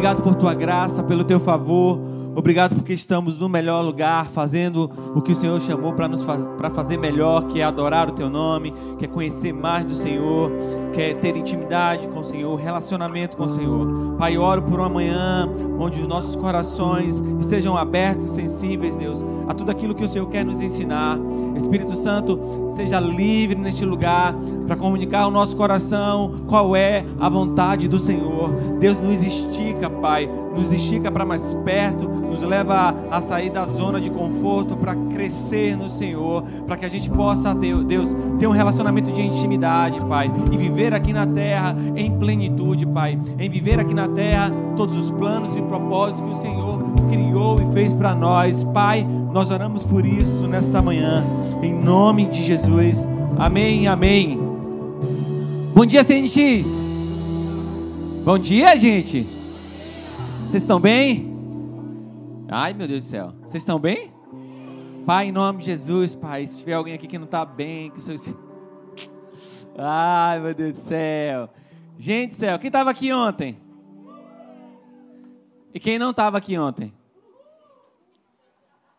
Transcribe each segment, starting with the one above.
obrigado por tua graça, pelo teu favor. Obrigado porque estamos no melhor lugar, fazendo o que o Senhor chamou para nos para fazer melhor, que é adorar o teu nome, que é conhecer mais do Senhor, que é ter intimidade com o Senhor, relacionamento com o Senhor. Pai, oro por uma manhã onde os nossos corações estejam abertos e sensíveis, Deus, a tudo aquilo que o Senhor quer nos ensinar. Espírito Santo, seja livre neste lugar para comunicar ao nosso coração qual é a vontade do Senhor. Deus nos estica, Pai, nos estica para mais perto, nos leva a sair da zona de conforto para crescer no Senhor, para que a gente possa, Deus, ter um relacionamento de intimidade, Pai, e viver aqui na terra em plenitude, Pai, em viver aqui na terra todos os planos e propósitos que o Senhor criou e fez para nós, Pai. Nós oramos por isso nesta manhã, em nome de Jesus. Amém, amém. Bom dia, CNX. Bom dia, gente. Vocês estão bem? Ai, meu Deus do céu. Vocês estão bem? Pai, em nome de Jesus, Pai, se tiver alguém aqui que não está bem, que o seu... Ai, meu Deus do céu. Gente do céu, quem estava aqui ontem? E quem não estava aqui ontem?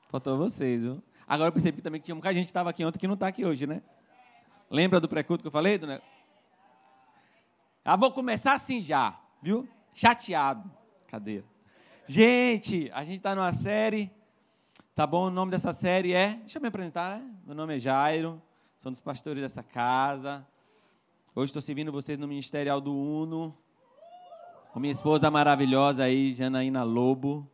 Faltou vocês, viu? Agora eu percebi também que tinha muita gente que estava aqui ontem que não está aqui hoje, né? Lembra do pré-culto que eu falei? Do... Ah, vou começar assim já, viu? Chateado. Cadê? Gente, a gente está numa série, tá bom? O nome dessa série é. Deixa eu me apresentar, né? Meu nome é Jairo, sou um dos pastores dessa casa. Hoje estou servindo vocês no Ministerial do Uno, com minha esposa maravilhosa aí, Janaína Lobo.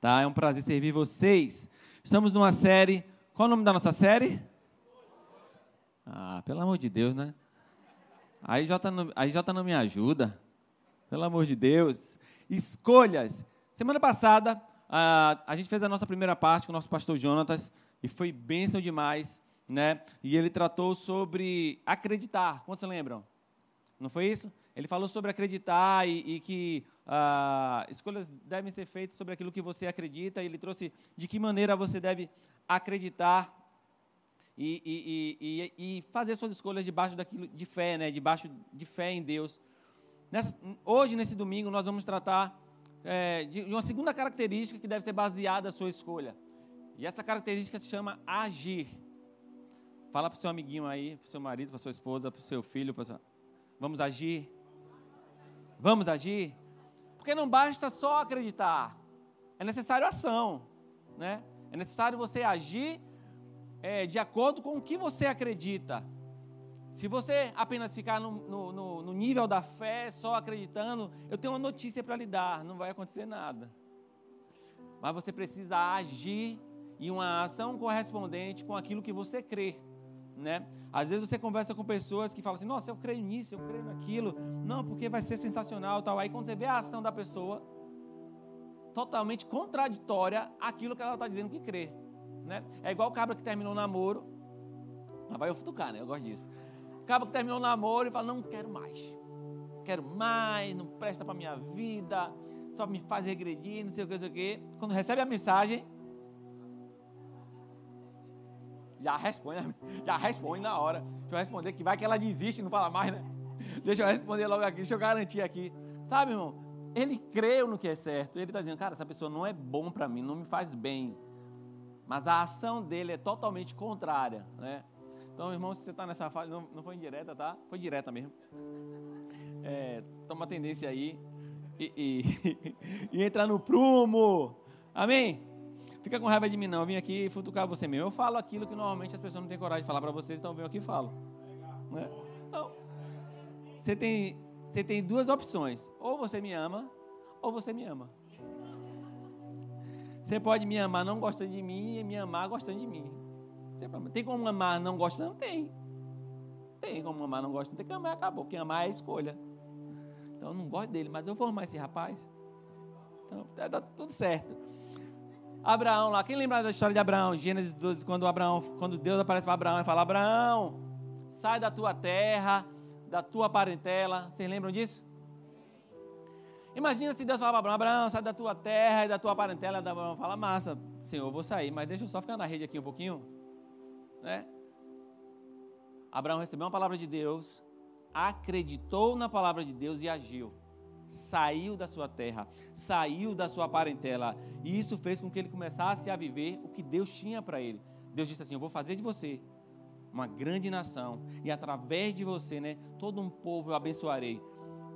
Tá? É um prazer servir vocês. Estamos numa série. Qual o nome da nossa série? Ah, pelo amor de Deus, né? Aí Jota não, não me ajuda. Pelo amor de Deus escolhas. Semana passada, a, a gente fez a nossa primeira parte com o nosso pastor Jonatas e foi bênção demais, né? E ele tratou sobre acreditar. Quantos lembram? Não foi isso? Ele falou sobre acreditar e, e que uh, escolhas devem ser feitas sobre aquilo que você acredita. E ele trouxe de que maneira você deve acreditar e, e, e, fazer suas escolhas debaixo daquilo de fé, né? Debaixo de fé em Deus. Nessa, hoje, nesse domingo, nós vamos tratar é, de uma segunda característica que deve ser baseada na sua escolha. E essa característica se chama agir. Fala para o seu amiguinho aí, para o seu marido, para sua esposa, para o seu filho. Vamos agir? Vamos agir? Porque não basta só acreditar. É necessário ação. Né? É necessário você agir é, de acordo com o que você acredita. Se você apenas ficar no, no, no, nível da fé, só acreditando, eu tenho uma notícia para lhe dar: não vai acontecer nada. Mas você precisa agir e uma ação correspondente com aquilo que você crê. Né? Às vezes você conversa com pessoas que falam assim: Nossa, eu creio nisso, eu creio naquilo. Não, porque vai ser sensacional. Tal. Aí quando você vê a ação da pessoa, totalmente contraditória àquilo que ela está dizendo que crê. Né? É igual o cabra que terminou o namoro. Lá vai eu futucar, né? Eu gosto disso acaba que terminou o namoro e fala: Não quero mais. Quero mais, não presta para minha vida, só me faz regredir, não sei o que, não sei o que. Quando recebe a mensagem, já responde, já responde na hora. Deixa eu responder que vai que ela desiste, não fala mais, né? Deixa eu responder logo aqui, deixa eu garantir aqui. Sabe, irmão? Ele creu no que é certo. Ele está dizendo, cara, essa pessoa não é bom para mim, não me faz bem. Mas a ação dele é totalmente contrária, né? Então, irmão, se você está nessa fase, não, não foi indireta, tá? Foi direta mesmo. É, toma tendência aí e, e, e entrar no prumo. Amém? Fica com raiva de mim, não. Eu vim aqui futucar você mesmo. Eu falo aquilo que normalmente as pessoas não têm coragem de falar para vocês, então eu venho aqui e falo. Né? Então, você tem, você tem duas opções. Ou você me ama, ou você me ama. Você pode me amar não gostando de mim e me amar gostando de mim. Tem, tem como amar não gosta? Não tem. Tem como amar não gosta? Não tem que amar, acabou. Quem amar é a escolha. Então eu não gosto dele, mas eu vou amar esse rapaz. Então tá, tá tudo certo. Abraão lá, quem lembra da história de Abraão? Gênesis 12, quando Abraão, quando Deus aparece para Abraão e fala: Abraão, sai da tua terra, da tua parentela. Vocês lembram disso? Imagina se Deus falar para Abraão, Abraão, sai da tua terra e da tua parentela. Abraão fala, massa, Senhor, eu vou sair, mas deixa eu só ficar na rede aqui um pouquinho. Né? Abraão recebeu uma palavra de Deus, acreditou na palavra de Deus e agiu. saiu da sua terra, saiu da sua parentela. E isso fez com que ele começasse a viver o que Deus tinha para ele. Deus disse assim: Eu vou fazer de você uma grande nação, e através de você, né, todo um povo eu abençoarei.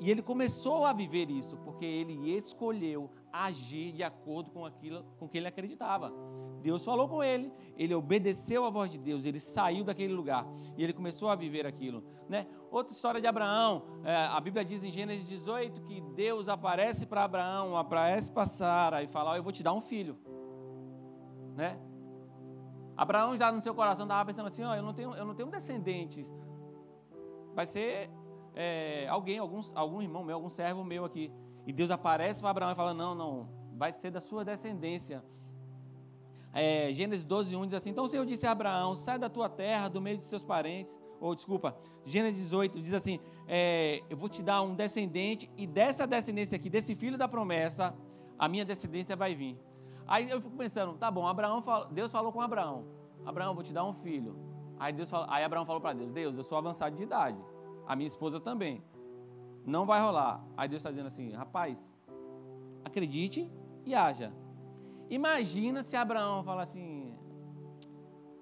E ele começou a viver isso, porque ele escolheu agir de acordo com aquilo com que ele acreditava. Deus falou com ele, ele obedeceu à voz de Deus, ele saiu daquele lugar e ele começou a viver aquilo. Né? Outra história de Abraão, é, a Bíblia diz em Gênesis 18 que Deus aparece para Abraão, aparece para Sara e fala: oh, Eu vou te dar um filho. Né? Abraão já no seu coração estava pensando assim: oh, eu, não tenho, eu não tenho descendentes. Vai ser é, alguém, algum, algum irmão meu, algum servo meu aqui. E Deus aparece para Abraão e fala: Não, não, vai ser da sua descendência. É, Gênesis 12, 1 diz assim: Então o Senhor disse a Abraão: Sai da tua terra, do meio de seus parentes. Ou desculpa, Gênesis 18 diz assim: é, Eu vou te dar um descendente, e dessa descendência aqui, desse filho da promessa, a minha descendência vai vir. Aí eu fico pensando: Tá bom, Abraão Deus falou com Abraão: Abraão, vou te dar um filho. Aí, Deus aí Abraão falou para Deus: Deus, eu sou avançado de idade, a minha esposa também. Não vai rolar. Aí Deus está dizendo assim: Rapaz, acredite e haja. Imagina se Abraão fala assim: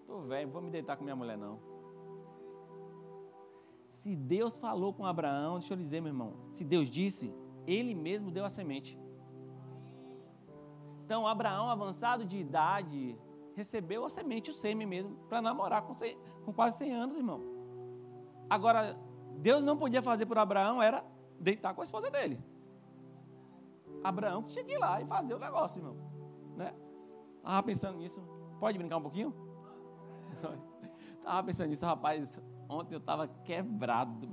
Tô velho, não vou me deitar com minha mulher, não. Se Deus falou com Abraão, deixa eu dizer, meu irmão, se Deus disse, ele mesmo deu a semente. Então, Abraão, avançado de idade, recebeu a semente, o sêmen mesmo, para namorar com, com quase 100 anos, irmão. Agora, Deus não podia fazer por Abraão, era deitar com a esposa dele. Abraão tinha que ir lá e fazer o negócio, irmão. Né? Estava pensando nisso. Pode brincar um pouquinho? Estava pensando nisso, rapaz. Ontem eu estava quebrado.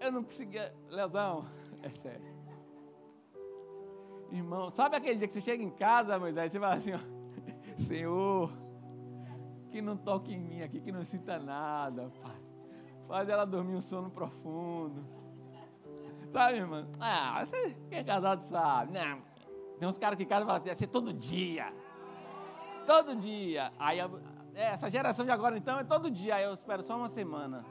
Eu não conseguia. Leozão, é sério. Irmão, sabe aquele dia que você chega em casa, Moisés, você fala assim, ó, Senhor, que não toque em mim aqui, que não sinta nada, Pai. Faz ela dormir um sono profundo. Sabe, irmão? Ah, quem é casado sabe. Não. Tem uns caras que casam e falam assim, vai ser todo dia. Todo dia. Aí, é, essa geração de agora, então, é todo dia. Aí eu espero só uma semana.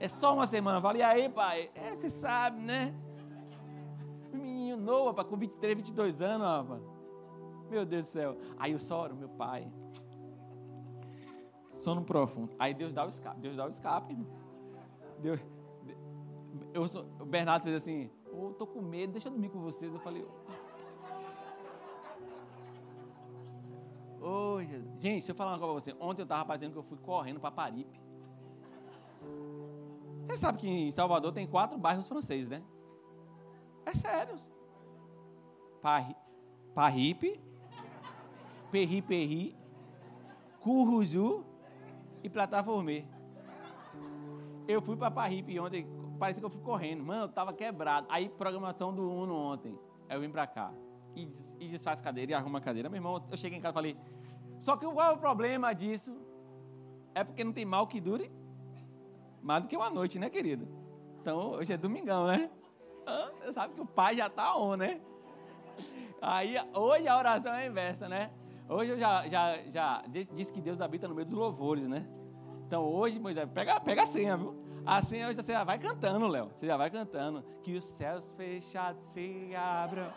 É só uma semana. Eu falo, e aí, pai? É, você sabe, né? Menino novo, rapaz, com 23, 22 anos, rapaz. Meu Deus do céu. Aí eu só meu pai. Sono profundo. Aí Deus dá o escape. Deus dá o escape, irmão. Deus, eu, o Bernardo fez assim, oh, tô com medo, deixa eu dormir com vocês. Eu falei, oh. Gente, se eu falar uma coisa pra você, ontem eu estava fazendo que eu fui correndo para Paripe. Você sabe que em Salvador tem quatro bairros franceses, né? É sério. Pari, Paripe, Perri Perri, Curruzu e Plataformê. Eu fui para Paripe ontem, parecia que eu fui correndo. Mano, eu tava quebrado. Aí, programação do Uno ontem. Aí eu vim para cá. E, des, e desfaz cadeira e arruma a cadeira. Meu irmão, eu cheguei em casa e falei, só que qual é o problema disso? É porque não tem mal que dure mais do que uma noite, né, querido? Então, hoje é domingão, né? Você sabe que o pai já tá on, né? Aí, hoje a oração é inversa, né? Hoje eu já, já, já disse que Deus habita no meio dos louvores, né? Então hoje, Moisés, pega, pega a senha, viu? A senha hoje você já vai cantando, Léo. Você já vai cantando. Que os céus fechados se abram.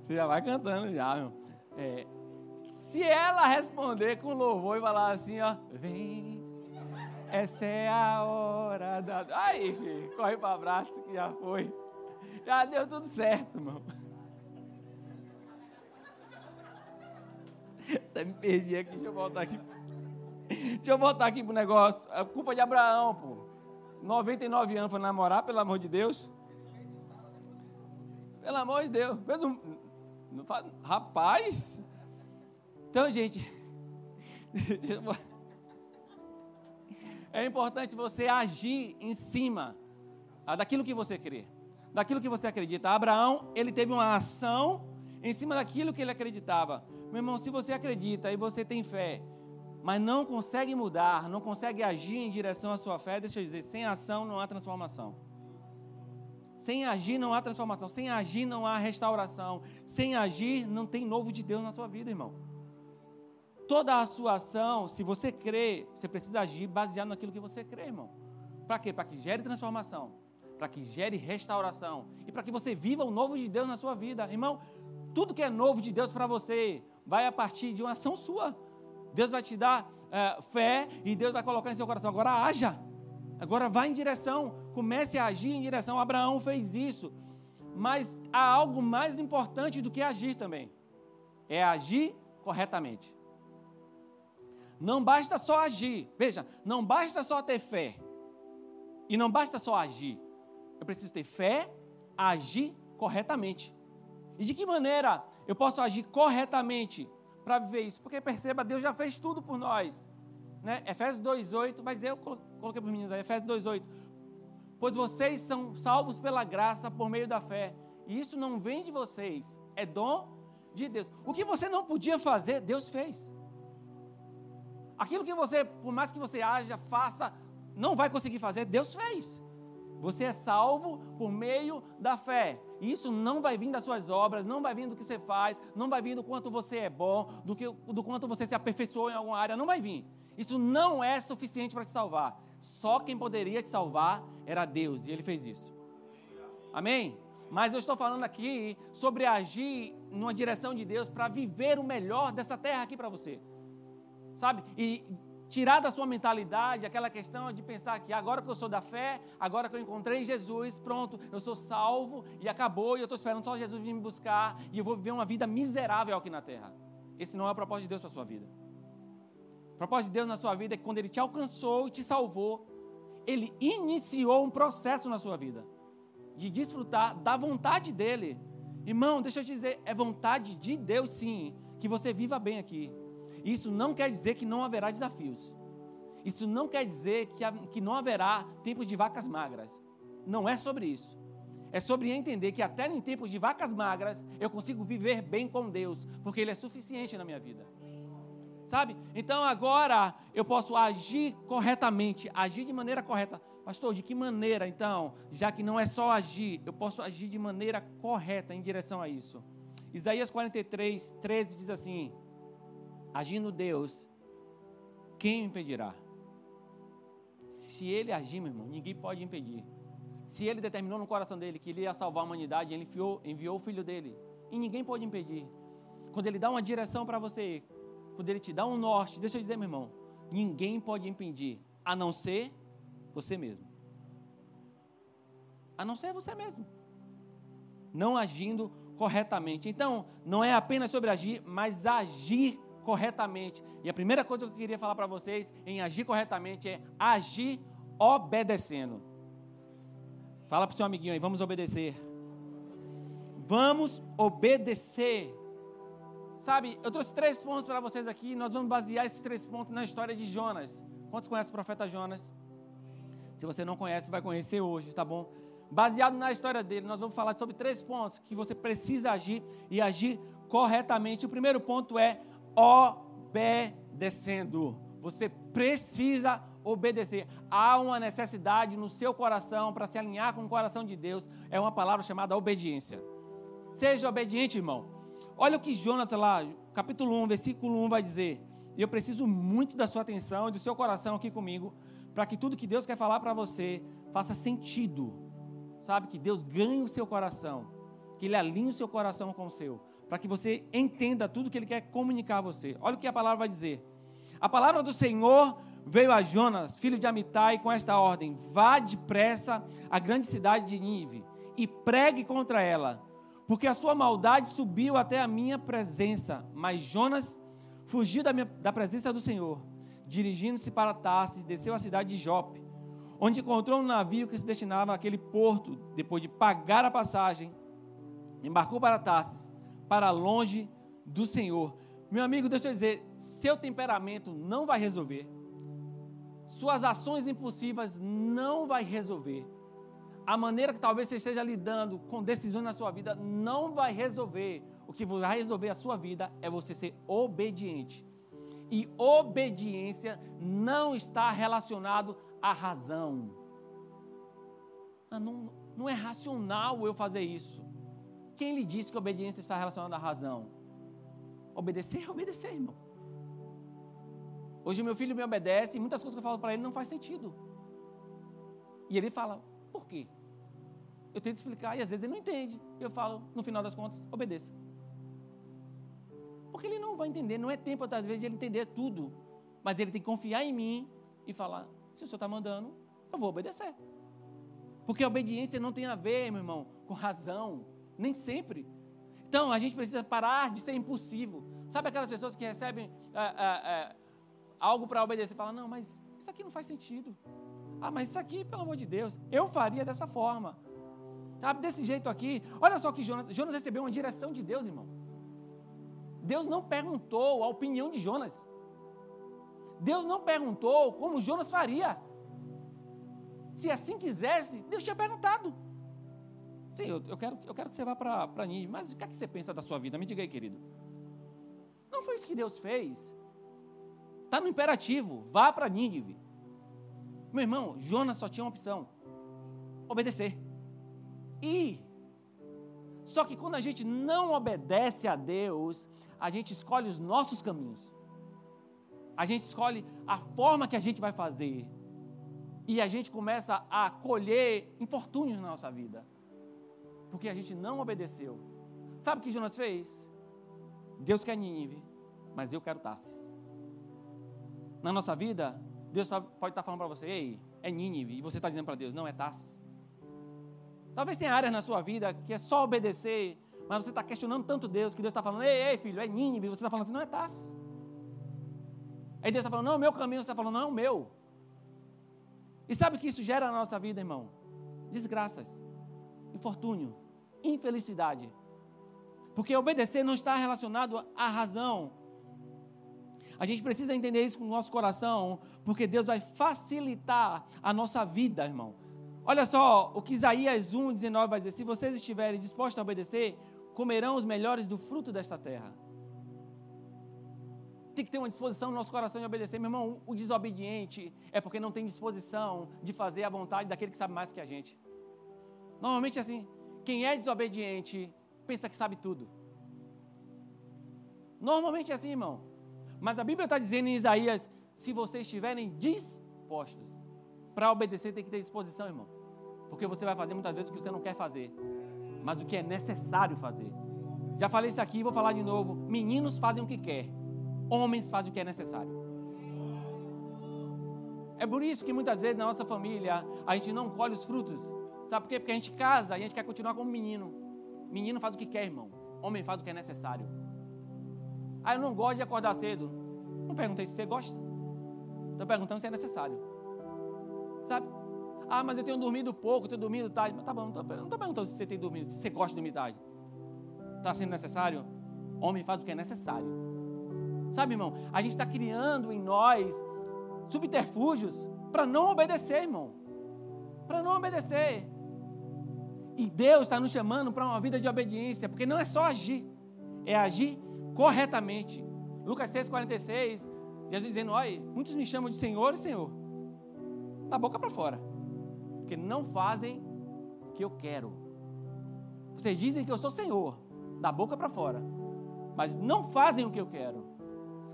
Você já vai cantando já, meu. É, se ela responder com louvor e falar assim, ó, vem, essa é a hora da. Aí, filho, corre para abraço que já foi. Já deu tudo certo, irmão. Até me perdi aqui, deixa eu voltar aqui. Deixa eu voltar aqui pro negócio. É culpa de Abraão, pô. 99 anos foi namorar, pelo amor de Deus. Pelo amor de Deus. Rapaz. Então, gente. É importante você agir em cima daquilo que você crê, daquilo que você acredita. Abraão, ele teve uma ação em cima daquilo que ele acreditava. Meu irmão, se você acredita e você tem fé, mas não consegue mudar, não consegue agir em direção à sua fé, deixa eu dizer, sem ação não há transformação. Sem agir não há transformação, sem agir não há restauração, sem agir não tem novo de Deus na sua vida, irmão. Toda a sua ação, se você crê, você precisa agir baseado naquilo que você crê, irmão. Para quê? Para que gere transformação, para que gere restauração e para que você viva o novo de Deus na sua vida. Irmão, tudo que é novo de Deus para você vai a partir de uma ação sua. Deus vai te dar é, fé e Deus vai colocar em seu coração. Agora haja. Agora vá em direção. Comece a agir em direção. Abraão fez isso. Mas há algo mais importante do que agir também. É agir corretamente. Não basta só agir. Veja, não basta só ter fé. E não basta só agir. Eu preciso ter fé, agir corretamente. E de que maneira eu posso agir corretamente para viver isso? Porque perceba, Deus já fez tudo por nós. Né? Efésios 2,8 vai dizer, eu coloquei para os meninos aí, Efésios 2,8. Pois vocês são salvos pela graça por meio da fé. E isso não vem de vocês, é dom de Deus. O que você não podia fazer, Deus fez. Aquilo que você, por mais que você haja, faça, não vai conseguir fazer, Deus fez. Você é salvo por meio da fé. Isso não vai vir das suas obras, não vai vir do que você faz, não vai vir do quanto você é bom, do, que, do quanto você se aperfeiçoou em alguma área, não vai vir. Isso não é suficiente para te salvar. Só quem poderia te salvar era Deus, e Ele fez isso. Amém? Mas eu estou falando aqui sobre agir numa direção de Deus para viver o melhor dessa terra aqui para você sabe? E tirar da sua mentalidade aquela questão de pensar que agora que eu sou da fé, agora que eu encontrei Jesus, pronto, eu sou salvo e acabou, e eu estou esperando só Jesus vir me buscar e eu vou viver uma vida miserável aqui na terra. Esse não é o propósito de Deus para a sua vida. O propósito de Deus na sua vida é que quando Ele te alcançou e te salvou, Ele iniciou um processo na sua vida de desfrutar da vontade dEle. Irmão, deixa eu te dizer, é vontade de Deus sim, que você viva bem aqui. Isso não quer dizer que não haverá desafios. Isso não quer dizer que, que não haverá tempos de vacas magras. Não é sobre isso. É sobre entender que até em tempos de vacas magras eu consigo viver bem com Deus, porque Ele é suficiente na minha vida. Sabe? Então agora eu posso agir corretamente, agir de maneira correta. Pastor, de que maneira então? Já que não é só agir, eu posso agir de maneira correta em direção a isso. Isaías 43, 13 diz assim: Agindo Deus, quem impedirá? Se ele agir, meu irmão, ninguém pode impedir. Se ele determinou no coração dele que ele ia salvar a humanidade, ele enviou, enviou o filho dele. E ninguém pode impedir. Quando ele dá uma direção para você, quando ele te dá um norte, deixa eu dizer, meu irmão, ninguém pode impedir, a não ser você mesmo. A não ser você mesmo. Não agindo corretamente. Então, não é apenas sobre agir, mas agir corretamente. E a primeira coisa que eu queria falar para vocês em agir corretamente é agir obedecendo. Fala para o seu amiguinho aí, vamos obedecer. Vamos obedecer. Sabe, eu trouxe três pontos para vocês aqui. Nós vamos basear esses três pontos na história de Jonas. Quantos conhecem o profeta Jonas? Se você não conhece, vai conhecer hoje, tá bom? Baseado na história dele, nós vamos falar sobre três pontos que você precisa agir e agir corretamente. O primeiro ponto é obedecendo. Você precisa obedecer. Há uma necessidade no seu coração para se alinhar com o coração de Deus. É uma palavra chamada obediência. Seja obediente, irmão. Olha o que Jonas lá, capítulo 1, versículo 1 vai dizer. E eu preciso muito da sua atenção e do seu coração aqui comigo, para que tudo que Deus quer falar para você faça sentido. Sabe? Que Deus ganhe o seu coração, que Ele alinhe o seu coração com o seu para que você entenda tudo que ele quer comunicar a você. Olha o que a palavra vai dizer. A palavra do Senhor veio a Jonas, filho de Amitai, com esta ordem: Vá depressa à grande cidade de Nínive e pregue contra ela, porque a sua maldade subiu até a minha presença. Mas Jonas fugiu da, minha, da presença do Senhor, dirigindo-se para Tarsis, desceu à cidade de Jope, onde encontrou um navio que se destinava àquele porto. Depois de pagar a passagem, embarcou para Tarsis para longe do Senhor. Meu amigo, deixa eu dizer, seu temperamento não vai resolver. Suas ações impulsivas não vai resolver. A maneira que talvez você esteja lidando com decisões na sua vida não vai resolver. O que vai resolver a sua vida é você ser obediente. E obediência não está relacionado à razão. Ah, não, não é racional eu fazer isso. Quem lhe disse que a obediência está relacionada à razão? Obedecer é obedecer, irmão. Hoje meu filho me obedece e muitas coisas que eu falo para ele não faz sentido. E ele fala, por quê? Eu tento explicar e às vezes ele não entende. Eu falo, no final das contas, obedeça. Porque ele não vai entender, não é tempo, às vezes, de ele entender tudo. Mas ele tem que confiar em mim e falar: se o senhor está mandando, eu vou obedecer. Porque a obediência não tem a ver, meu irmão, com razão. Nem sempre. Então, a gente precisa parar de ser impulsivo. Sabe aquelas pessoas que recebem é, é, é, algo para obedecer e falam: não, mas isso aqui não faz sentido. Ah, mas isso aqui, pelo amor de Deus, eu faria dessa forma. Sabe, desse jeito aqui. Olha só que Jonas, Jonas recebeu uma direção de Deus, irmão. Deus não perguntou a opinião de Jonas. Deus não perguntou como Jonas faria. Se assim quisesse, Deus tinha perguntado. Sim, eu, eu quero, eu quero que você vá para Nínive, mas o que é que você pensa da sua vida? Me diga aí, querido. Não foi isso que Deus fez. Está no imperativo, vá para Nínive. Meu irmão, Jonas só tinha uma opção: obedecer. E só que quando a gente não obedece a Deus, a gente escolhe os nossos caminhos. A gente escolhe a forma que a gente vai fazer. E a gente começa a colher infortúnios na nossa vida. Porque a gente não obedeceu. Sabe o que Jonas fez? Deus quer Nínive, mas eu quero Tarsis. Na nossa vida, Deus pode estar falando para você, ei, é Nínive, e você está dizendo para Deus, não, é Tarsis. Talvez tenha áreas na sua vida que é só obedecer, mas você está questionando tanto Deus que Deus está falando, ei, ei, filho, é Nínive, e você está falando assim, não é Tarsis. Aí Deus está falando, não, o meu caminho, você está falando, não, é o meu. E sabe o que isso gera na nossa vida, irmão? Desgraças, infortúnio, infelicidade. Porque obedecer não está relacionado à razão. A gente precisa entender isso com o nosso coração, porque Deus vai facilitar a nossa vida, irmão. Olha só o que Isaías 1, 19 vai dizer: se vocês estiverem dispostos a obedecer, comerão os melhores do fruto desta terra. Tem que ter uma disposição no nosso coração de obedecer. Meu irmão, o desobediente é porque não tem disposição de fazer a vontade daquele que sabe mais que a gente. Normalmente é assim. Quem é desobediente pensa que sabe tudo. Normalmente é assim, irmão. Mas a Bíblia está dizendo em Isaías: se vocês estiverem dispostos para obedecer, tem que ter disposição, irmão. Porque você vai fazer muitas vezes o que você não quer fazer mas o que é necessário fazer. Já falei isso aqui, vou falar de novo. Meninos fazem o que quer, homens fazem o que é necessário. É por isso que muitas vezes na nossa família a gente não colhe os frutos. Sabe por quê? Porque a gente casa e a gente quer continuar como menino. Menino faz o que quer, irmão. Homem faz o que é necessário. Ah, eu não gosto de acordar cedo. Não perguntei se você gosta. Estou perguntando se é necessário. Sabe? Ah, mas eu tenho dormido pouco, tenho dormido tarde. Mas tá bom, não estou perguntando se você tem dormido, se você gosta de dormir tarde. Está sendo necessário? Homem faz o que é necessário. Sabe, irmão? A gente está criando em nós subterfúgios para não obedecer, irmão. Para não obedecer. E Deus está nos chamando para uma vida de obediência, porque não é só agir, é agir corretamente. Lucas 6,46, Jesus dizendo: Olha, muitos me chamam de Senhor e Senhor, da boca para fora porque não fazem o que eu quero. Vocês dizem que eu sou Senhor, da boca para fora, mas não fazem o que eu quero.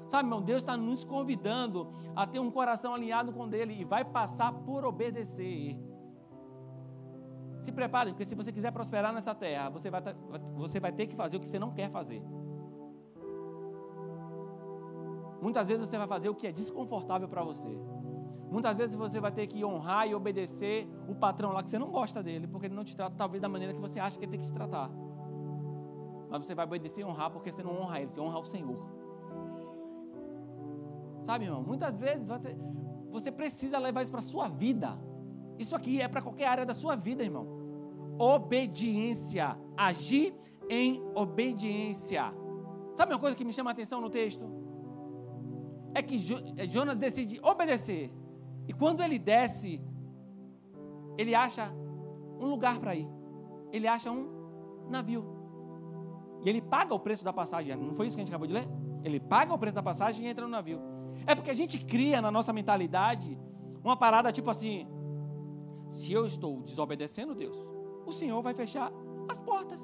Sabe, irmão, Deus está nos convidando a ter um coração alinhado com Ele e vai passar por obedecer. Se prepare, porque se você quiser prosperar nessa terra, você vai, você vai ter que fazer o que você não quer fazer. Muitas vezes você vai fazer o que é desconfortável para você. Muitas vezes você vai ter que honrar e obedecer o patrão lá que você não gosta dele, porque ele não te trata talvez da maneira que você acha que ele tem que te tratar. Mas você vai obedecer e honrar porque você não honra ele, você honra o Senhor. Sabe, irmão? Muitas vezes você, você precisa levar isso para a sua vida. Isso aqui é para qualquer área da sua vida, irmão. Obediência. Agir em obediência. Sabe uma coisa que me chama a atenção no texto? É que Jonas decide obedecer. E quando ele desce, ele acha um lugar para ir. Ele acha um navio. E ele paga o preço da passagem. Não foi isso que a gente acabou de ler? Ele paga o preço da passagem e entra no navio. É porque a gente cria na nossa mentalidade uma parada tipo assim: se eu estou desobedecendo Deus, o Senhor vai fechar as portas.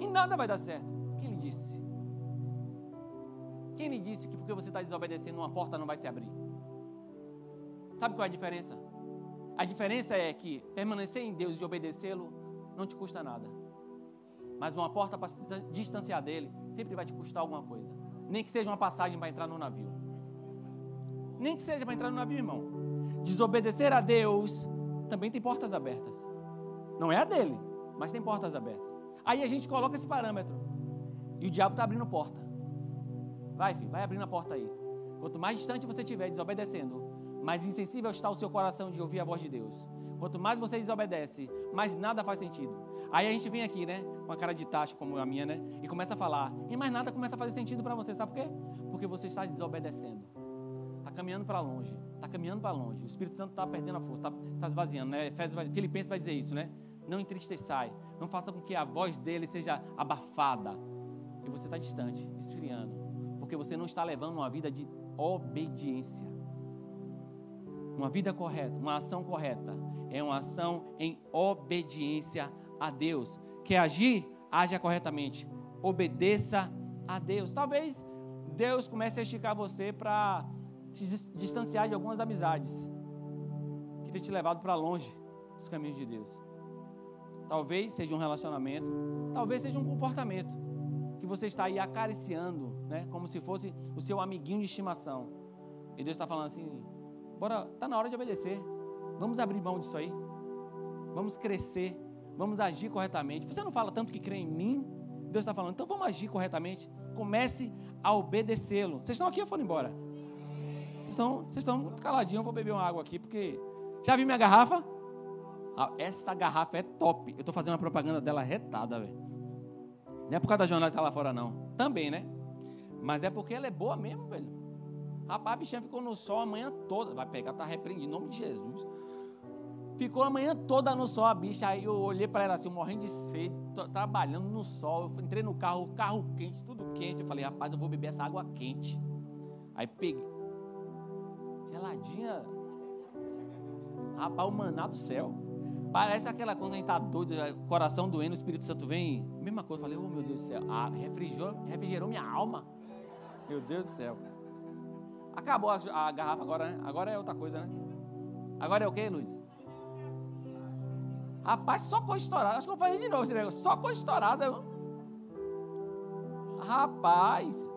E nada vai dar certo. Quem lhe disse? Quem lhe disse que porque você está desobedecendo, uma porta não vai se abrir? Sabe qual é a diferença? A diferença é que permanecer em Deus e obedecê-lo não te custa nada. Mas uma porta para se distanciar dele sempre vai te custar alguma coisa. Nem que seja uma passagem para entrar no navio. Nem que seja para entrar no navio, irmão. Desobedecer a Deus também tem portas abertas. Não é a dele, mas tem portas abertas. Aí a gente coloca esse parâmetro. E o diabo está abrindo porta. Vai, filho, vai abrindo a porta aí. Quanto mais distante você estiver desobedecendo, mais insensível está o seu coração de ouvir a voz de Deus. Quanto mais você desobedece, mais nada faz sentido. Aí a gente vem aqui, né, com a cara de tacho como a minha, né, e começa a falar. E mais nada começa a fazer sentido para você, sabe por quê? Porque você está desobedecendo. Está caminhando para longe. Está caminhando para longe. O Espírito Santo está perdendo a força, está tá esvaziando, né? Filipenses vai dizer isso, né? Não entristeçai. Não faça com que a voz dele seja abafada. E você está distante, esfriando. Porque você não está levando uma vida de obediência. Uma vida correta, uma ação correta, é uma ação em obediência a Deus. Quer agir? Haja corretamente. Obedeça a Deus. Talvez Deus comece a esticar você para se distanciar de algumas amizades que tem te levado para longe dos caminhos de Deus. Talvez seja um relacionamento, talvez seja um comportamento que você está aí acariciando, né, como se fosse o seu amiguinho de estimação. E Deus está falando assim: bora, tá na hora de obedecer. Vamos abrir mão disso aí. Vamos crescer. Vamos agir corretamente. Você não fala tanto que crê em mim? Deus está falando, então vamos agir corretamente. Comece a obedecê-lo. Vocês estão aqui ou foram embora? Estão, vocês estão muito caladinhos. Eu vou beber uma água aqui, porque. Já vi minha garrafa? Ah, essa garrafa é top. Eu estou fazendo a propaganda dela retada, velho. Não é por causa da jornada que está lá fora, não. Também, né? Mas é porque ela é boa mesmo, velho. Rapaz, a bichinha ficou no sol a manhã toda. Vai pegar, tá repreendido, em nome de Jesus. Ficou a manhã toda no sol a bicha. Aí eu olhei para ela assim, morrendo de sede, trabalhando no sol. Eu entrei no carro, carro quente, tudo quente. Eu falei, rapaz, eu vou beber essa água quente. Aí peguei. Geladinha. Rapaz, o maná do céu. Parece aquela quando a gente está doido, coração doendo, o Espírito Santo vem. Mesma coisa, falei, oh meu Deus do céu. Ah, refrigerou, refrigerou minha alma. Meu Deus do céu. Acabou a, a garrafa agora, né? Agora é outra coisa, né? Agora é o que, Luiz? Rapaz, só coisa estourada. Acho que eu falei de novo esse negócio. Só coisa estourada. Rapaz.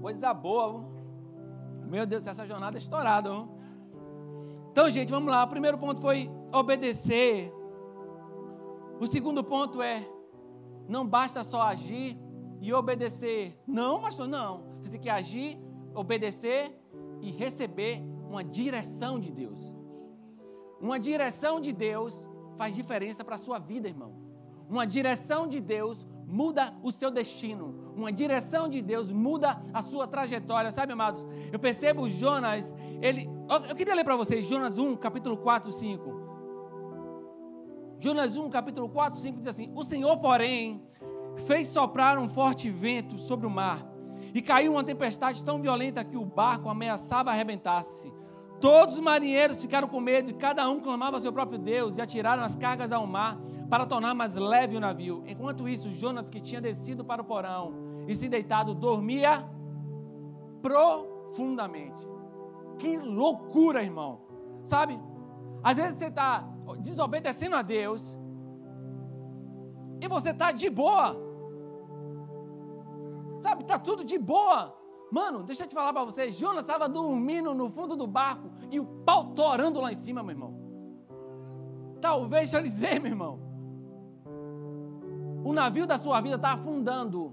Coisa boa. Meu Deus, essa jornada é estourada. Então, gente, vamos lá. O primeiro ponto foi obedecer. O segundo ponto é: não basta só agir e obedecer. Não, pastor, não. Você tem que agir, obedecer e receber uma direção de Deus. Uma direção de Deus faz diferença para a sua vida, irmão. Uma direção de Deus muda o seu destino. Uma direção de Deus muda a sua trajetória, sabe, amados? Eu percebo Jonas, ele. Eu queria ler para vocês Jonas 1, capítulo 4, 5. Jonas 1, capítulo 4, 5 diz assim: O Senhor, porém, fez soprar um forte vento sobre o mar, e caiu uma tempestade tão violenta que o barco ameaçava arrebentar-se. Todos os marinheiros ficaram com medo e cada um clamava ao seu próprio Deus e atiraram as cargas ao mar para tornar mais leve o navio. Enquanto isso, Jonas, que tinha descido para o porão e se deitado, dormia profundamente. Que loucura, irmão. Sabe? Às vezes você está desobedecendo a Deus e você está de boa. Sabe? Está tudo de boa. Mano, deixa eu te falar para vocês. Jonas estava dormindo no fundo do barco e o pau torando lá em cima, meu irmão. Talvez, deixa eu dizer, meu irmão. O navio da sua vida está afundando,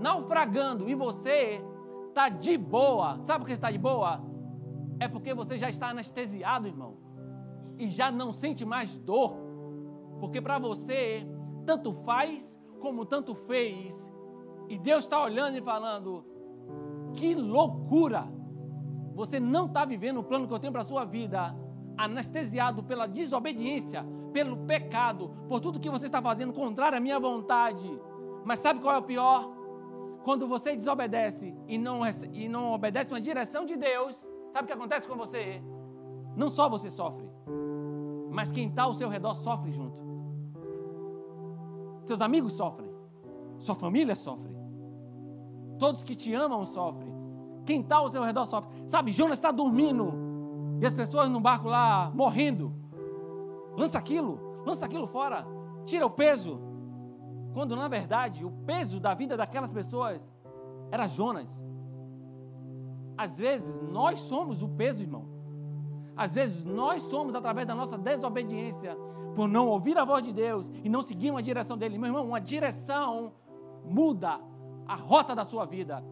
naufragando, e você está de boa. Sabe por que está de boa? É porque você já está anestesiado, irmão. E já não sente mais dor. Porque para você, tanto faz como tanto fez. E Deus está olhando e falando: que loucura! Você não está vivendo o plano que eu tenho para a sua vida, anestesiado pela desobediência, pelo pecado, por tudo que você está fazendo contrário à minha vontade. Mas sabe qual é o pior? Quando você desobedece e não, e não obedece uma direção de Deus, sabe o que acontece com você? Não só você sofre, mas quem está ao seu redor sofre junto. Seus amigos sofrem, sua família sofre, todos que te amam sofrem. Quem está ao seu redor sofre. Sabe, Jonas está dormindo. E as pessoas no barco lá morrendo. Lança aquilo, lança aquilo fora. Tira o peso. Quando na verdade o peso da vida daquelas pessoas era Jonas. Às vezes nós somos o peso, irmão. Às vezes nós somos através da nossa desobediência, por não ouvir a voz de Deus e não seguir uma direção dele. Meu irmão, uma direção muda a rota da sua vida.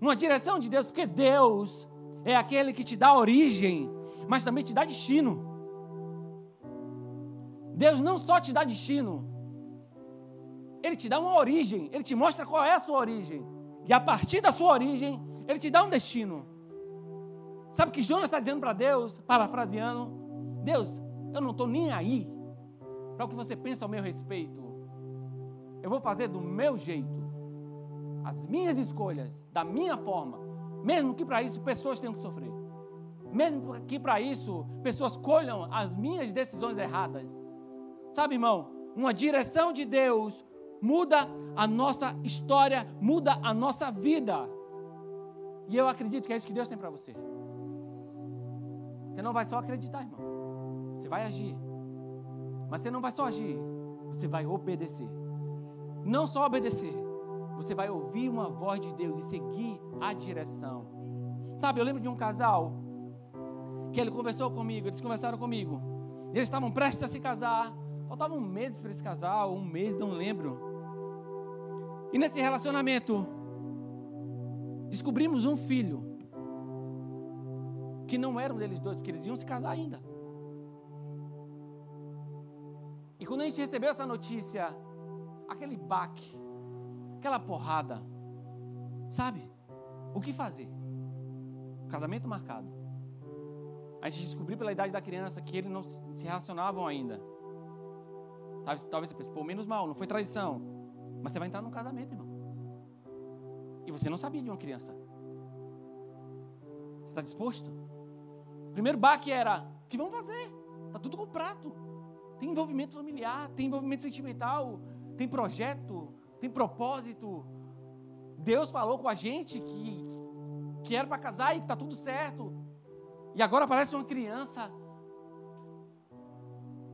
Uma direção de Deus, porque Deus é aquele que te dá origem, mas também te dá destino. Deus não só te dá destino, Ele te dá uma origem, Ele te mostra qual é a sua origem. E a partir da sua origem, Ele te dá um destino. Sabe o que Jonas está dizendo para Deus, parafraseando? Deus, eu não estou nem aí para o que você pensa ao meu respeito. Eu vou fazer do meu jeito, as minhas escolhas, da minha forma, mesmo que para isso pessoas tenham que sofrer. Mesmo que para isso pessoas colham as minhas decisões erradas. Sabe, irmão, uma direção de Deus muda a nossa história, muda a nossa vida. E eu acredito que é isso que Deus tem para você. Você não vai só acreditar, irmão. Você vai agir. Mas você não vai só agir, você vai obedecer. Não só obedecer, você vai ouvir uma voz de Deus e seguir a direção. Sabe, eu lembro de um casal que ele conversou comigo, eles conversaram comigo. Eles estavam prestes a se casar. Faltavam meses para esse casal, um mês, não lembro. E nesse relacionamento, descobrimos um filho que não era um deles dois, porque eles iam se casar ainda. E quando a gente recebeu essa notícia, aquele baque, aquela porrada, sabe? O que fazer? Casamento marcado. A gente descobriu pela idade da criança que eles não se relacionavam ainda. Talvez, talvez você pense, pô, menos mal, não foi traição. Mas você vai entrar num casamento, irmão. E você não sabia de uma criança. Você está disposto? primeiro baque era: o que vamos fazer? Está tudo comprado. Tem envolvimento familiar, tem envolvimento sentimental, tem projeto, tem propósito. Deus falou com a gente que, que era para casar e que está tudo certo. E agora aparece uma criança.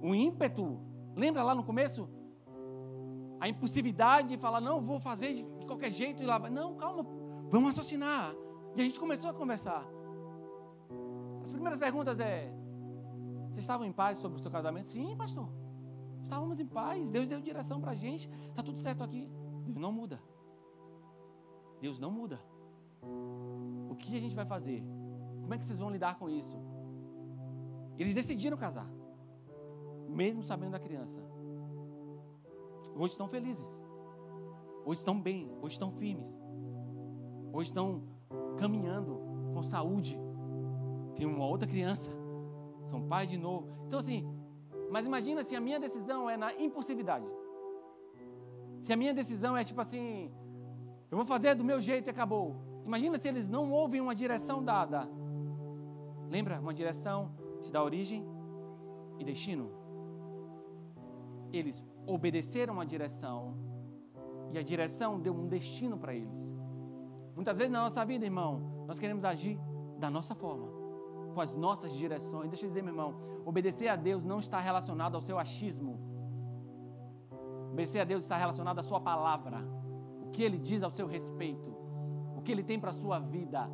Um ímpeto. Lembra lá no começo? A impulsividade de falar, não, vou fazer de qualquer jeito. E lá, não, calma, vamos assassinar. E a gente começou a conversar. As primeiras perguntas é: vocês estavam em paz sobre o seu casamento? Sim, pastor. Estávamos em paz. Deus deu direção para a gente. Está tudo certo aqui. Deus não muda. Deus não muda. O que a gente vai fazer? Como é que vocês vão lidar com isso? Eles decidiram casar, mesmo sabendo da criança. Hoje estão felizes. Hoje estão bem. Hoje estão firmes. Hoje estão caminhando com saúde. Tem uma outra criança. São pais de novo. Então, assim, mas imagina se a minha decisão é na impulsividade. Se a minha decisão é tipo assim, eu vou fazer do meu jeito e acabou. Imagina se eles não ouvem uma direção dada. Lembra? Uma direção te dá origem e destino. Eles obedeceram a direção e a direção deu um destino para eles. Muitas vezes na nossa vida, irmão, nós queremos agir da nossa forma com as nossas direções. Deixa eu dizer, meu irmão, obedecer a Deus não está relacionado ao seu achismo. Obedecer a Deus está relacionado à sua palavra. O que ele diz ao seu respeito. O que ele tem para a sua vida.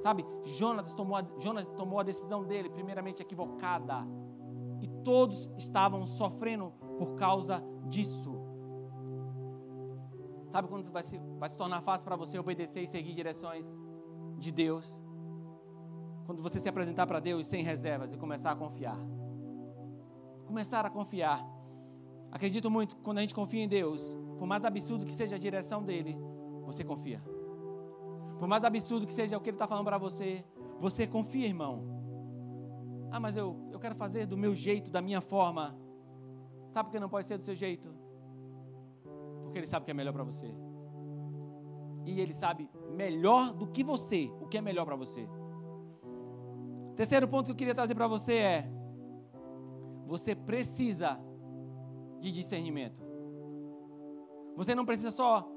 Sabe, Jonas tomou, a, Jonas tomou a decisão dele, primeiramente equivocada. E todos estavam sofrendo por causa disso. Sabe quando vai se, vai se tornar fácil para você obedecer e seguir direções de Deus? Quando você se apresentar para Deus sem reservas e começar a confiar. Começar a confiar. Acredito muito que quando a gente confia em Deus, por mais absurdo que seja a direção dele, você confia. Por mais absurdo que seja o que ele está falando para você, você confia, irmão. Ah, mas eu, eu quero fazer do meu jeito, da minha forma. Sabe por que não pode ser do seu jeito? Porque ele sabe o que é melhor para você. E ele sabe melhor do que você o que é melhor para você. Terceiro ponto que eu queria trazer para você é: você precisa de discernimento. Você não precisa só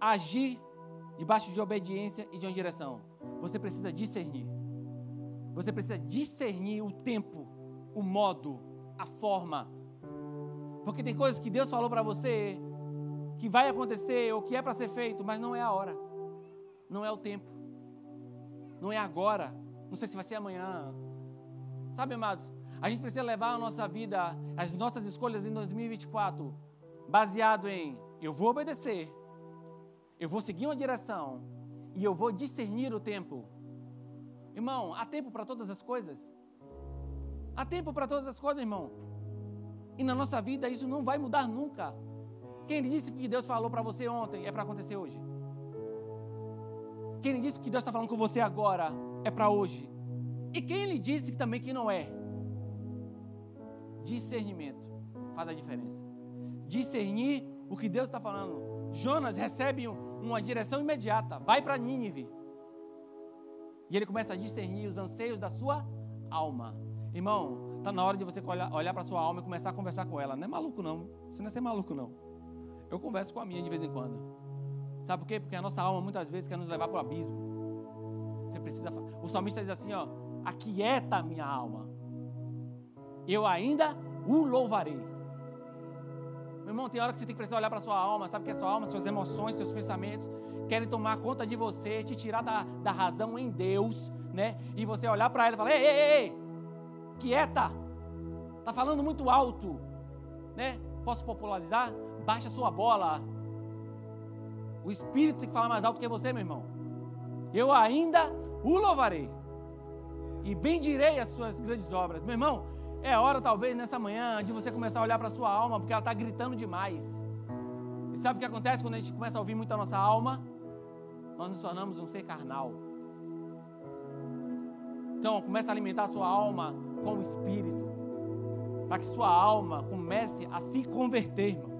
agir debaixo de obediência e de uma direção. Você precisa discernir. Você precisa discernir o tempo, o modo, a forma. Porque tem coisas que Deus falou para você que vai acontecer ou que é para ser feito, mas não é a hora. Não é o tempo. Não é agora. Não sei se vai ser amanhã. Sabe, amados? A gente precisa levar a nossa vida, as nossas escolhas em 2024, baseado em eu vou obedecer, eu vou seguir uma direção e eu vou discernir o tempo. Irmão, há tempo para todas as coisas. Há tempo para todas as coisas, irmão. E na nossa vida isso não vai mudar nunca. Quem disse que Deus falou para você ontem é para acontecer hoje? Quem disse que Deus está falando com você agora é para hoje? E quem lhe disse também que não é? Discernimento faz a diferença. Discernir o que Deus está falando. Jonas recebe uma direção imediata. Vai para Nínive. E ele começa a discernir os anseios da sua alma. Irmão, está na hora de você olhar, olhar para sua alma e começar a conversar com ela. Não é maluco, não. Você não é ser maluco, não. Eu converso com a minha de vez em quando. Sabe por quê? Porque a nossa alma muitas vezes quer nos levar para o abismo. Você precisa. O salmista diz assim: ó, aquieta a minha alma. Eu ainda o louvarei. Meu irmão, tem hora que você tem que precisar olhar para sua alma. Sabe que é sua alma? Suas emoções, seus pensamentos querem tomar conta de você, te tirar da, da razão em Deus, né? E você olhar para ela e falar: ei, ei, ei, quieta, tá falando muito alto, né? Posso popularizar? Baixa sua bola. O Espírito tem que falar mais alto que você, meu irmão. Eu ainda o louvarei e bendirei as suas grandes obras. Meu irmão, é hora talvez nessa manhã de você começar a olhar para a sua alma, porque ela está gritando demais. E sabe o que acontece quando a gente começa a ouvir muito a nossa alma? Nós nos tornamos um ser carnal. Então, começa a alimentar a sua alma com o Espírito, para que sua alma comece a se converter, irmão.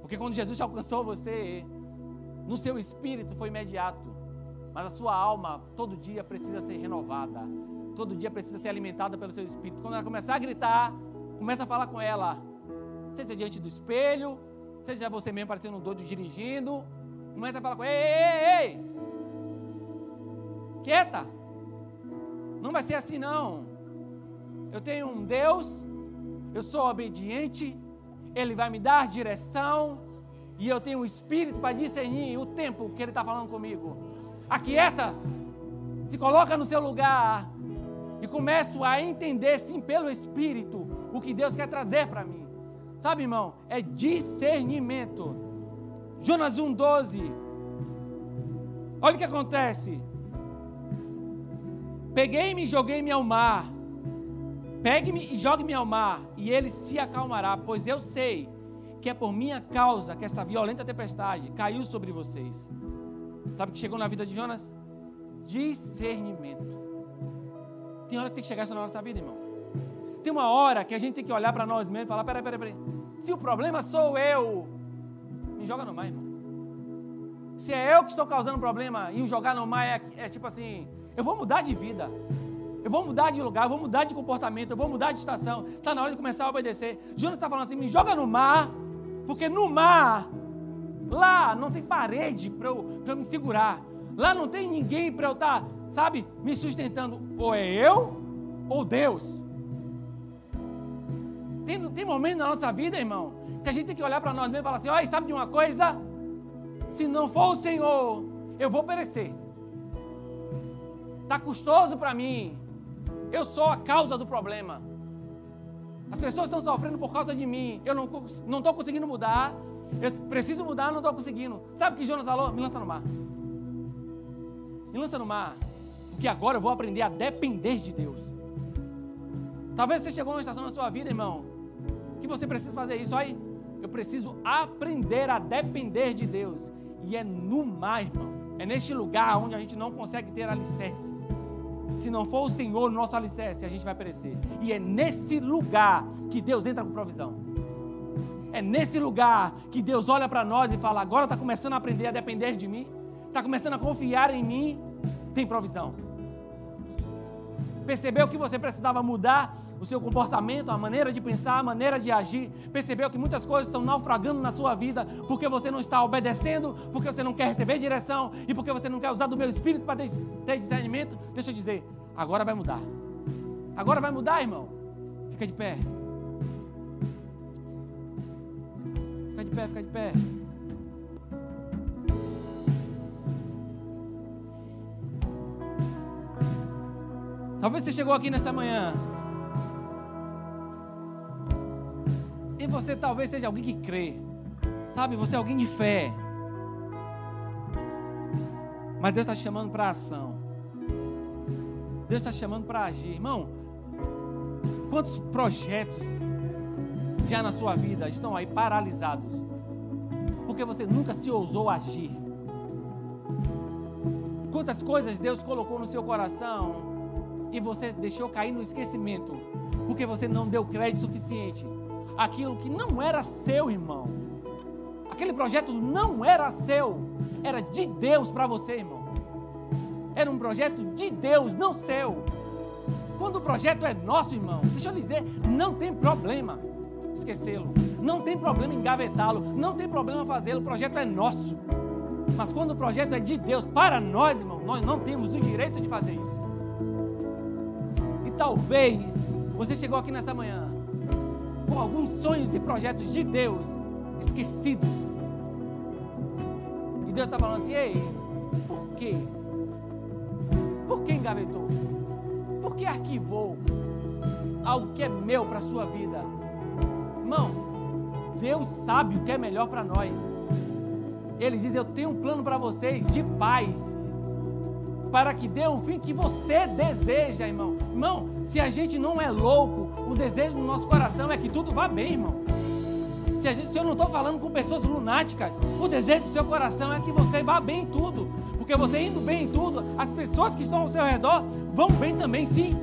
Porque quando Jesus alcançou você, no seu espírito foi imediato, mas a sua alma todo dia precisa ser renovada, todo dia precisa ser alimentada pelo seu espírito. Quando ela começar a gritar, começa a falar com ela, seja diante do espelho, seja você mesmo parecendo um doido dirigindo, começa a falar com ela, ei, ei, ei, quieta, não vai ser assim não. Eu tenho um Deus, eu sou obediente, Ele vai me dar direção, e eu tenho o um Espírito para discernir o tempo que Ele está falando comigo. Aquieta, se coloca no seu lugar e começo a entender, sim, pelo Espírito, o que Deus quer trazer para mim. Sabe, irmão? É discernimento. Jonas 1,12. Olha o que acontece. Peguei-me e joguei-me ao mar. Pegue-me e jogue-me ao mar, e ele se acalmará, pois eu sei que é por minha causa que essa violenta tempestade caiu sobre vocês. Sabe o que chegou na vida de Jonas? Discernimento. Tem hora que tem que chegar isso na nossa vida, irmão. Tem uma hora que a gente tem que olhar para nós mesmos e falar: peraí, peraí, peraí. Se o problema sou eu, me joga no mar, irmão. Se é eu que estou causando problema e o jogar no mar é, é tipo assim: eu vou mudar de vida. Eu vou mudar de lugar, eu vou mudar de comportamento, eu vou mudar de estação. Está na hora de começar a obedecer. Jonas está falando assim: me joga no mar, porque no mar, lá não tem parede para eu, eu me segurar. Lá não tem ninguém para eu estar, tá, sabe, me sustentando. Ou é eu, ou Deus. Tem, tem momentos na nossa vida, irmão, que a gente tem que olhar para nós mesmos e falar assim: olha, sabe de uma coisa? Se não for o Senhor, eu vou perecer. Está custoso para mim. Eu sou a causa do problema. As pessoas estão sofrendo por causa de mim. Eu não estou conseguindo mudar. Eu preciso mudar, não estou conseguindo. Sabe o que Jonas falou? Me lança no mar. Me lança no mar. Porque agora eu vou aprender a depender de Deus. Talvez você chegou numa estação na sua vida, irmão, que você precisa fazer isso aí. Eu preciso aprender a depender de Deus. E é no mar, irmão. É neste lugar onde a gente não consegue ter alicerces. Se não for o Senhor no nosso alicerce, a gente vai perecer. E é nesse lugar que Deus entra com provisão. É nesse lugar que Deus olha para nós e fala: agora está começando a aprender a depender de mim, está começando a confiar em mim, tem provisão. Percebeu que você precisava mudar o seu comportamento, a maneira de pensar, a maneira de agir, percebeu que muitas coisas estão naufragando na sua vida porque você não está obedecendo, porque você não quer receber direção e porque você não quer usar do meu espírito para ter discernimento, deixa eu dizer, agora vai mudar. Agora vai mudar, irmão. Fica de pé. Fica de pé, fica de pé. Talvez você chegou aqui nessa manhã. Você talvez seja alguém que crê. Sabe, você é alguém de fé. Mas Deus está chamando para ação. Deus está chamando para agir. Irmão, quantos projetos já na sua vida estão aí paralisados? Porque você nunca se ousou agir. Quantas coisas Deus colocou no seu coração e você deixou cair no esquecimento, porque você não deu crédito suficiente. Aquilo que não era seu, irmão. Aquele projeto não era seu, era de Deus para você, irmão. Era um projeto de Deus, não seu. Quando o projeto é nosso, irmão, deixa eu dizer, não tem problema esquecê-lo, não tem problema engavetá-lo, não tem problema fazê-lo, o projeto é nosso. Mas quando o projeto é de Deus para nós, irmão, nós não temos o direito de fazer isso talvez você chegou aqui nessa manhã com alguns sonhos e projetos de Deus esquecidos. E Deus está falando assim: ei, por quê? Por que engavetou? Por que arquivou algo que é meu para a sua vida? Irmão, Deus sabe o que é melhor para nós. Ele diz: Eu tenho um plano para vocês de paz para que dê um fim que você deseja, irmão. Irmão, se a gente não é louco, o desejo do nosso coração é que tudo vá bem, irmão. Se, gente, se eu não estou falando com pessoas lunáticas, o desejo do seu coração é que você vá bem em tudo. Porque você indo bem em tudo, as pessoas que estão ao seu redor vão bem também, sim.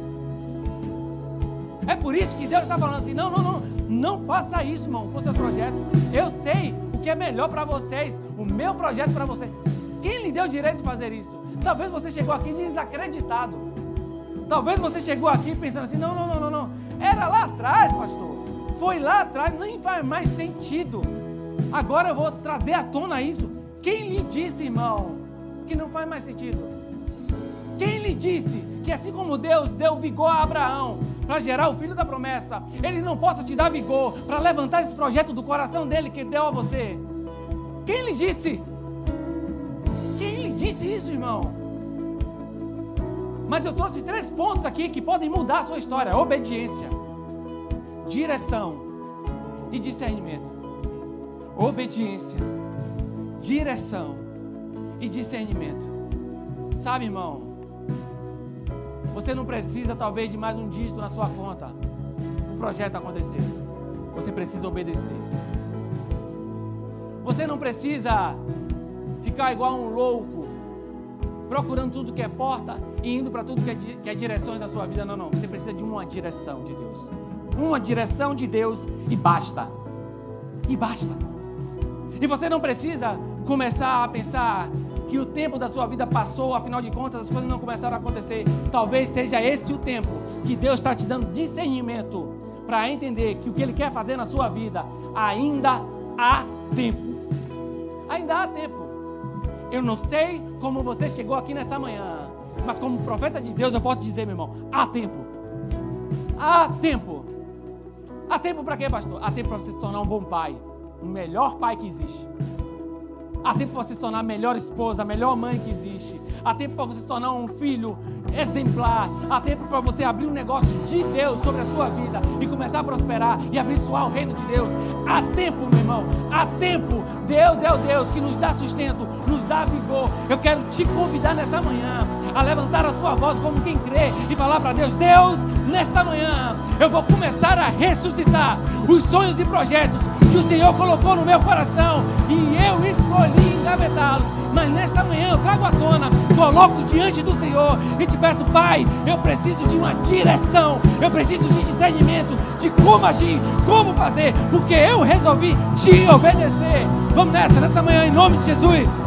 É por isso que Deus está falando assim: não, não, não, não faça isso, irmão, com seus projetos. Eu sei o que é melhor para vocês, o meu projeto para vocês. Quem lhe deu o direito de fazer isso? Talvez você chegou aqui desacreditado. Talvez você chegou aqui pensando assim: não, não, não, não, não. Era lá atrás, pastor. Foi lá atrás, nem faz mais sentido. Agora eu vou trazer à tona isso. Quem lhe disse, irmão, que não faz mais sentido? Quem lhe disse que assim como Deus deu vigor a Abraão para gerar o filho da promessa, Ele não possa te dar vigor para levantar esse projeto do coração dele que deu a você? Quem lhe disse? disse isso, irmão. Mas eu trouxe três pontos aqui que podem mudar a sua história: obediência, direção e discernimento. Obediência, direção e discernimento. Sabe, irmão, você não precisa talvez de mais um dígito na sua conta o projeto acontecer. Você precisa obedecer. Você não precisa ficar igual um louco, procurando tudo que é porta indo para tudo que é, que é direções da sua vida. Não, não. Você precisa de uma direção de Deus. Uma direção de Deus e basta. E basta. E você não precisa começar a pensar que o tempo da sua vida passou, afinal de contas as coisas não começaram a acontecer. Talvez seja esse o tempo que Deus está te dando discernimento para entender que o que Ele quer fazer na sua vida ainda há tempo. Ainda há tempo. Eu não sei como você chegou aqui nessa manhã, mas como profeta de Deus eu posso dizer, meu irmão, há tempo. Há tempo. Há tempo para quê, pastor? Há tempo para você se tornar um bom pai, o melhor pai que existe. Há tempo para você se tornar a melhor esposa, a melhor mãe que existe. Há tempo para você se tornar um filho exemplar. Há tempo para você abrir um negócio de Deus sobre a sua vida e começar a prosperar e abençoar o reino de Deus. Há tempo, meu irmão. Há tempo. Deus é o Deus que nos dá sustento, nos dá vigor. Eu quero te convidar nesta manhã a levantar a sua voz como quem crê e falar para Deus: Deus, nesta manhã eu vou começar a ressuscitar os sonhos e projetos que o Senhor colocou no meu coração e eu escolhi engavetá-los. Mas nesta manhã eu trago à tona, coloco diante do Senhor e te peço, Pai, eu preciso de uma direção, eu preciso de discernimento de como agir, como fazer, porque eu resolvi te obedecer. Vamos nessa, nesta manhã, em nome de Jesus.